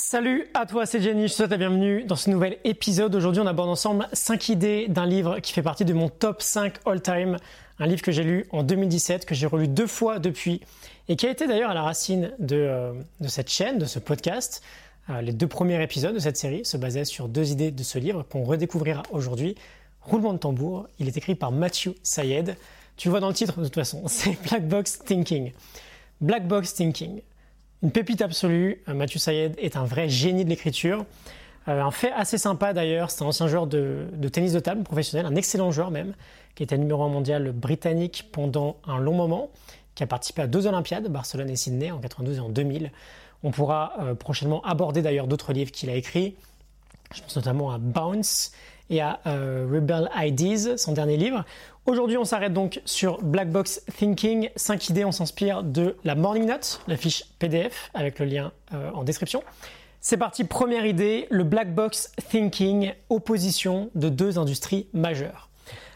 Salut à toi, c'est Jenny, je te souhaite la bienvenue dans ce nouvel épisode. Aujourd'hui, on aborde ensemble 5 idées d'un livre qui fait partie de mon top 5 all-time. Un livre que j'ai lu en 2017, que j'ai relu deux fois depuis, et qui a été d'ailleurs à la racine de, euh, de, cette chaîne, de ce podcast. Euh, les deux premiers épisodes de cette série se basaient sur deux idées de ce livre qu'on redécouvrira aujourd'hui. Roulement de tambour, il est écrit par Matthew Sayed. Tu vois dans le titre de toute façon, c'est Black Box Thinking. Black Box Thinking. Une pépite absolue, euh, Mathieu Sayed est un vrai génie de l'écriture. Euh, un fait assez sympa d'ailleurs, c'est un ancien joueur de, tennis de table professionnel, un excellent joueur même, qui était numéro 1 mondial britannique pendant un long moment, qui a participé à deux Olympiades, Barcelone et Sydney en 92 et en 2000. On pourra euh, prochainement aborder d'ailleurs d'autres livres qu'il a écrits. Je pense notamment à Bounce et à Rebel Ideas, son dernier livre. Aujourd'hui, on s'arrête donc sur Black Box Thinking. 5 idées, on s'inspire de la Morning Note, la fiche PDF avec le lien euh, en description. C'est parti, première idée, le Black Box Thinking, opposition de deux industries majeures.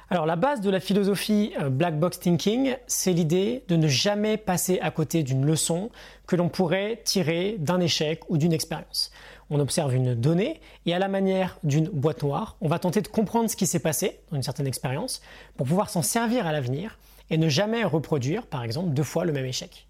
Alors la base de la philosophie euh, Black Box Thinking, c'est l'idée de ne jamais passer à côté d'une leçon que l'on pourrait tirer d'un échec ou d'une expérience on observe une donnée et à la manière d'une boîte noire, on va tenter de comprendre ce qui s'est passé dans une certaine expérience pour pouvoir s'en servir à l'avenir et ne jamais reproduire, par exemple, deux fois le même échec.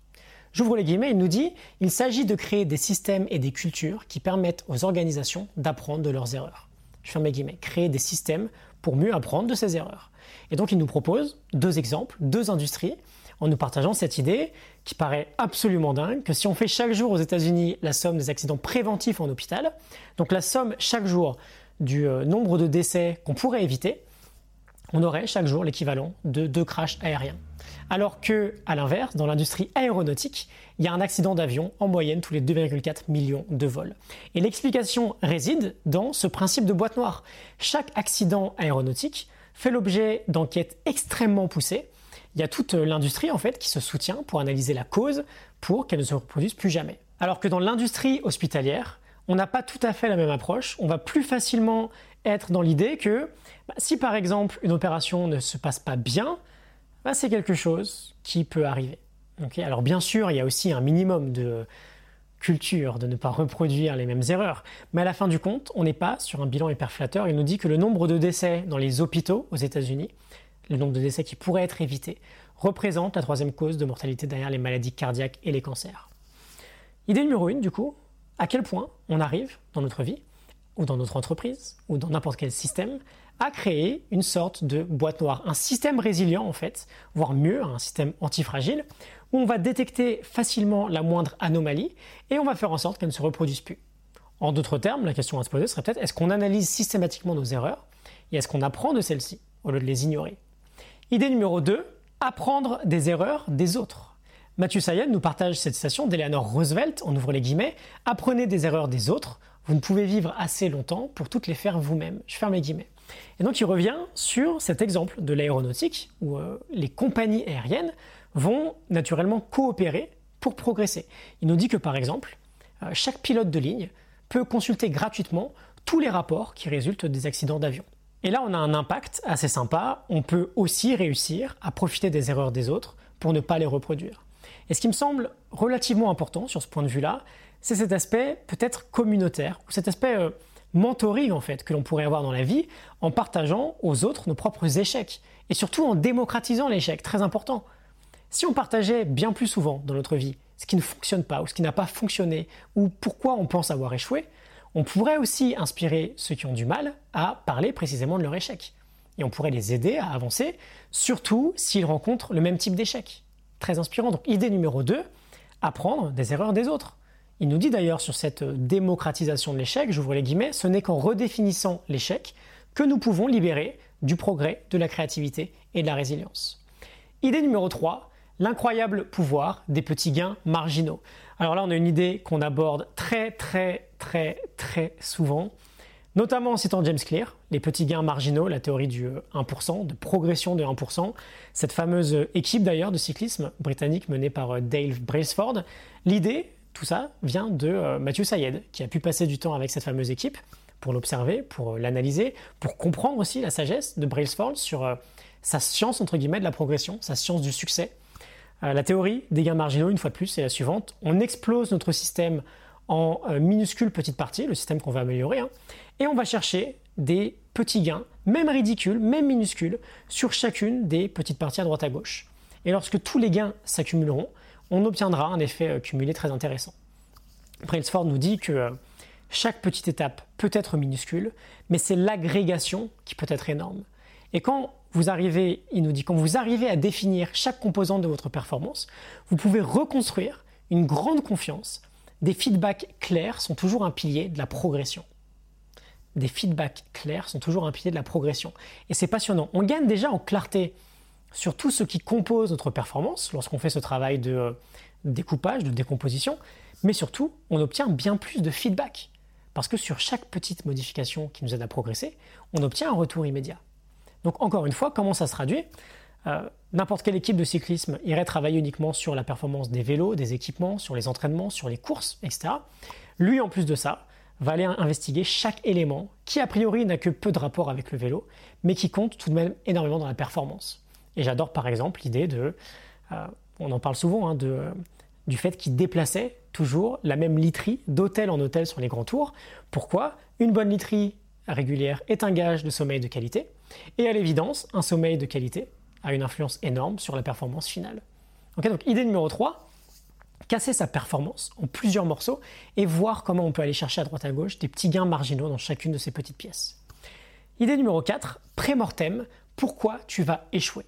J'ouvre les guillemets, il nous dit il s'agit de créer des systèmes et des cultures qui permettent aux organisations d'apprendre de leurs erreurs. Je ferme mes guillemets, créer des systèmes pour mieux apprendre de ces erreurs. Et donc il nous propose deux exemples, deux industries en nous partageant cette idée qui paraît absolument dingue, que si on fait chaque jour aux États-Unis la somme des accidents préventifs en hôpital, donc la somme chaque jour du euh, nombre de décès qu'on pourrait éviter, on aurait chaque jour l'équivalent de deux crashs aériens. Alors que, à l'inverse, dans l'industrie aéronautique, il y a un accident d'avion en moyenne tous les 2,4 millions de vols. Et l'explication réside dans ce principe de boîte noire. Chaque accident aéronautique fait l'objet d'enquêtes extrêmement poussées il y a toute l'industrie en fait qui se soutient pour analyser la cause pour qu'elle ne se reproduise plus jamais. Alors que dans l'industrie hospitalière, on n'a pas tout à fait la même approche. On va plus facilement être dans l'idée que bah, si par exemple une opération ne se passe pas bien, bah, c'est quelque chose qui peut arriver. Alors bien sûr, il y a aussi un minimum de culture de ne pas reproduire les mêmes erreurs, mais à la fin du compte, on n'est pas sur un bilan hyper flatteur. Il nous dit que le nombre de décès dans les hôpitaux aux États-Unis le nombre de décès qui pourraient être évités, représente la troisième cause de mortalité derrière les maladies cardiaques et les cancers. Idée numéro une, du coup, à quel point on arrive dans notre vie, ou dans notre entreprise, ou dans n'importe quel système, à créer une sorte de boîte noire, un système résilient en fait, voire mieux, un système antifragile, où on va détecter facilement la moindre anomalie et on va faire en sorte qu'elle ne se reproduise plus. En d'autres termes, la question à se poser serait peut-être est-ce qu'on analyse systématiquement nos erreurs et est-ce qu'on apprend de celles-ci au lieu de les ignorer? Idée numéro 2, apprendre des erreurs des autres. Mathieu Sayed nous partage cette citation d'Eleanor Roosevelt, on ouvre les guillemets, apprenez des erreurs des autres, vous ne pouvez vivre assez longtemps pour toutes les faire vous-même. Je ferme les guillemets. Et donc il revient sur cet exemple de l'aéronautique où euh, les compagnies aériennes vont naturellement coopérer pour progresser. Il nous dit que par exemple, euh, chaque pilote de ligne peut consulter gratuitement tous les rapports qui résultent des accidents d'avion. Et là, on a un impact assez sympa. On peut aussi réussir à profiter des erreurs des autres pour ne pas les reproduire. Et ce qui me semble relativement important sur ce point de vue-là, c'est cet aspect peut-être communautaire, ou cet aspect euh, en fait que l'on pourrait avoir dans la vie en partageant aux autres nos propres échecs et surtout en démocratisant l'échec, très important. Si on partageait bien plus souvent dans notre vie ce qui ne fonctionne pas ou ce qui n'a pas fonctionné ou pourquoi on pense avoir échoué, on pourrait aussi inspirer ceux qui ont du mal à parler précisément de leur échec. Et on pourrait les aider à avancer, surtout s'ils rencontrent le même type d'échec. Très inspirant. Donc idée numéro 2, apprendre des erreurs des autres. Il nous dit d'ailleurs sur cette démocratisation de l'échec, j'ouvre les guillemets, ce n'est qu'en redéfinissant l'échec que nous pouvons libérer du progrès, de la créativité et de la résilience. Idée numéro 3, l'incroyable pouvoir des petits gains marginaux. Alors là, on a une idée qu'on aborde très très très très souvent, notamment en citant James Clear, les petits gains marginaux, la théorie du 1%, de progression de 1%, cette fameuse équipe d'ailleurs de cyclisme britannique menée par euh, Dave Brailsford. L'idée, tout ça, vient de euh, Matthew Sayed, qui a pu passer du temps avec cette fameuse équipe pour l'observer, pour euh, l'analyser, pour comprendre aussi la sagesse de Brailsford sur sa science entre guillemets de la progression, sa science du succès. Euh, la théorie des gains marginaux, une fois de plus, c'est la suivante. On explose notre système en euh, minuscules petites parties, le système qu'on va améliorer, hein, et on va chercher des petits gains, même ridicules, même minuscules, sur chacune des petites parties à droite à gauche. Et lorsque tous les gains s'accumuleront, on obtiendra un effet euh, cumulé très intéressant. Brailsford nous dit que euh, chaque petite étape peut être minuscule, mais c'est l'agrégation qui peut être énorme. Et quand vous arrivez, il nous dit, quand vous arrivez à définir chaque composante de votre performance, vous pouvez reconstruire une grande confiance. Des feedbacks clairs sont toujours un pilier de la progression. Des feedbacks clairs sont toujours un pilier de la progression. Et c'est passionnant. On gagne déjà en clarté sur tout ce qui compose notre performance lorsqu'on fait ce travail de euh, découpage, de décomposition, mais surtout, on obtient bien plus de feedback. Parce que sur chaque petite modification qui nous aide à progresser, on obtient un retour immédiat. Donc encore une fois, comment ça se traduit? Euh, N'importe quelle équipe de cyclisme irait travailler uniquement sur la performance des vélos, des équipements, sur les entraînements, sur les courses, etc. Lui, en plus de ça, va aller investiguer chaque élément qui, a priori, n'a que peu de rapport avec le vélo, mais qui compte tout de même énormément dans la performance. Et j'adore par exemple l'idée de, euh, on en parle souvent, hein, du fait qu'il déplaçait toujours la même literie d'hôtel en hôtel sur les grands tours. Pourquoi? Une bonne literie régulière est un gage de sommeil de qualité. Et à l'évidence, un sommeil de qualité a une influence énorme sur la performance finale. idée numéro 3, casser sa performance en plusieurs morceaux et voir comment on peut aller chercher à droite à gauche des petits gains marginaux dans chacune de ces petites pièces. Idée numéro 4, pré-mortem, pourquoi tu vas échouer?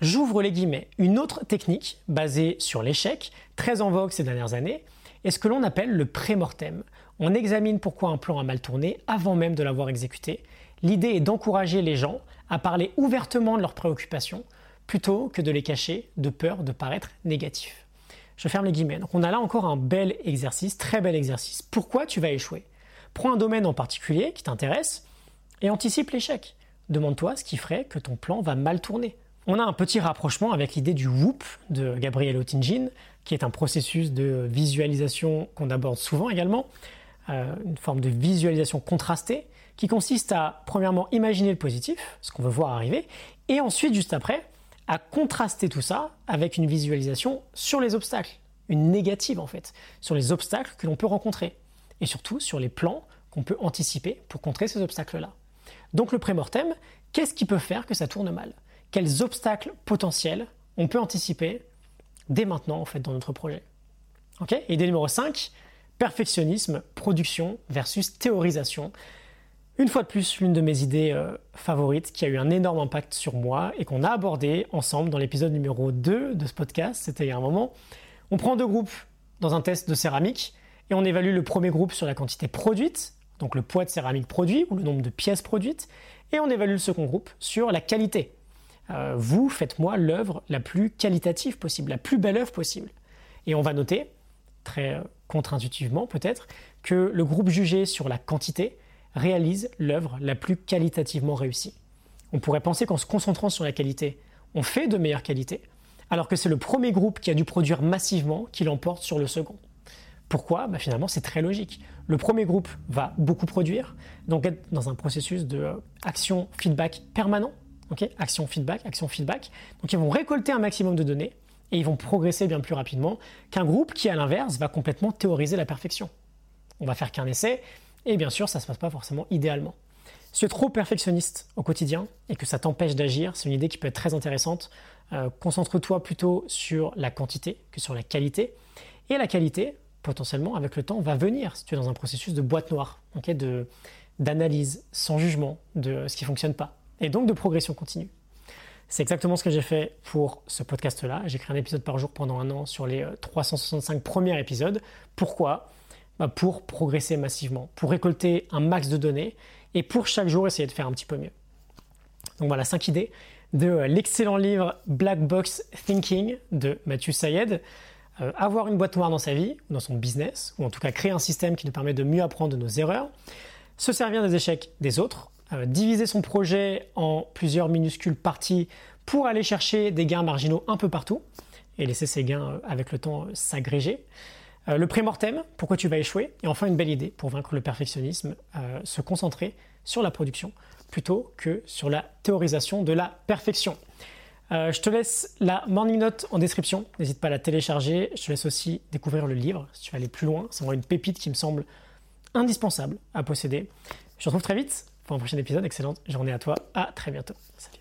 J'ouvre les guillemets. Une autre technique basée sur l'échec, très en vogue ces dernières années, est ce que l'on appelle le pré-mortem. On examine pourquoi un plan a mal tourné avant même de l'avoir exécuté. L'idée est d'encourager les gens à parler ouvertement de leurs préoccupations plutôt que de les cacher de peur de paraître négatif. Je ferme les guillemets. Donc on a là encore un bel exercice, très bel exercice. Pourquoi tu vas échouer? Prends un domaine en particulier qui t'intéresse et anticipe l'échec. Demande-toi ce qui ferait que ton plan va mal tourner. On a un petit rapprochement avec l'idée du WHOOP de Gabriel Otingin, qui est un processus de visualisation qu'on aborde souvent également, euh, une forme de visualisation contrastée, qui consiste à, premièrement, imaginer le positif, ce qu'on veut voir arriver, et ensuite, juste après, à contraster tout ça avec une visualisation sur les obstacles, une négative en fait, sur les obstacles que l'on peut rencontrer, et surtout sur les plans qu'on peut anticiper pour contrer ces obstacles-là. Donc le pré-mortem, qu'est-ce qui peut faire que ça tourne mal? Quels obstacles potentiels on peut anticiper dès maintenant en fait dans notre projet? Ok? Idée numéro 5, perfectionnisme, production versus théorisation. Une fois de plus, l'une de mes idées euh, favorites qui a eu un énorme impact sur moi et qu'on a abordé ensemble dans l'épisode numéro 2 de ce podcast, c'était il y a un moment. On prend deux groupes dans un test de céramique et on évalue le premier groupe sur la quantité produite, donc le poids de céramique produit ou le nombre de pièces produites, et on évalue le second groupe sur la qualité, euh, vous faites-moi l'œuvre la plus qualitative possible, la plus belle œuvre possible. Et on va noter, très euh, contre-intuitivement peut-être, que le groupe jugé sur la quantité réalise l'œuvre la plus qualitativement réussie. On pourrait penser qu'en se concentrant sur la qualité, on fait de meilleure qualité, alors que c'est le premier groupe qui a dû produire massivement qui l'emporte sur le second. Pourquoi? Bah, Finalement, c'est très logique. Le premier groupe va beaucoup produire, donc être dans un processus de euh, action feedback permanent, action feedback, action feedback. Donc ils vont récolter un maximum de données et ils vont progresser bien plus rapidement qu'un groupe qui, à l'inverse, va complètement théoriser la perfection. On va faire qu'un essai et bien sûr, ça ne se passe pas forcément idéalement. Si tu es trop perfectionniste au quotidien et que ça t'empêche d'agir, c'est une idée qui peut être très intéressante. Euh, concentre-toi plutôt sur la quantité que sur la qualité. Et la qualité, potentiellement, avec le temps, va venir si tu es dans un processus de boîte noire, d'analyse sans jugement de ce qui ne fonctionne pas et donc de progression continue. C'est exactement ce que j'ai fait pour ce podcast-là. J'ai créé un épisode par jour pendant un an sur les 365 euh, premiers épisodes. Pourquoi? Bah, Pour progresser massivement, pour récolter un max de données et pour chaque jour essayer de faire un petit peu mieux. Donc voilà, 5 idées de euh, l'excellent livre Black Box Thinking de Mathieu Sayed. Euh, avoir une boîte noire dans sa vie, dans son business, ou en tout cas créer un système qui nous permet de mieux apprendre de nos erreurs, se servir des échecs des autres euh, diviser son projet en plusieurs minuscules parties pour aller chercher des gains marginaux un peu partout et laisser ces gains euh, avec le temps euh, s'agréger. le pré-mortem, pourquoi tu vas échouer? Et enfin, une belle idée pour vaincre le perfectionnisme, se concentrer sur la production plutôt que sur la théorisation de la perfection. Je te laisse la morning note en description, n'hésite pas à la télécharger. Je te laisse aussi découvrir le livre si tu veux aller plus loin. C'est vraiment une pépite qui me semble indispensable à posséder. Je te retrouve très vite pour un prochain épisode. Excellente journée à toi. À très bientôt. Salut.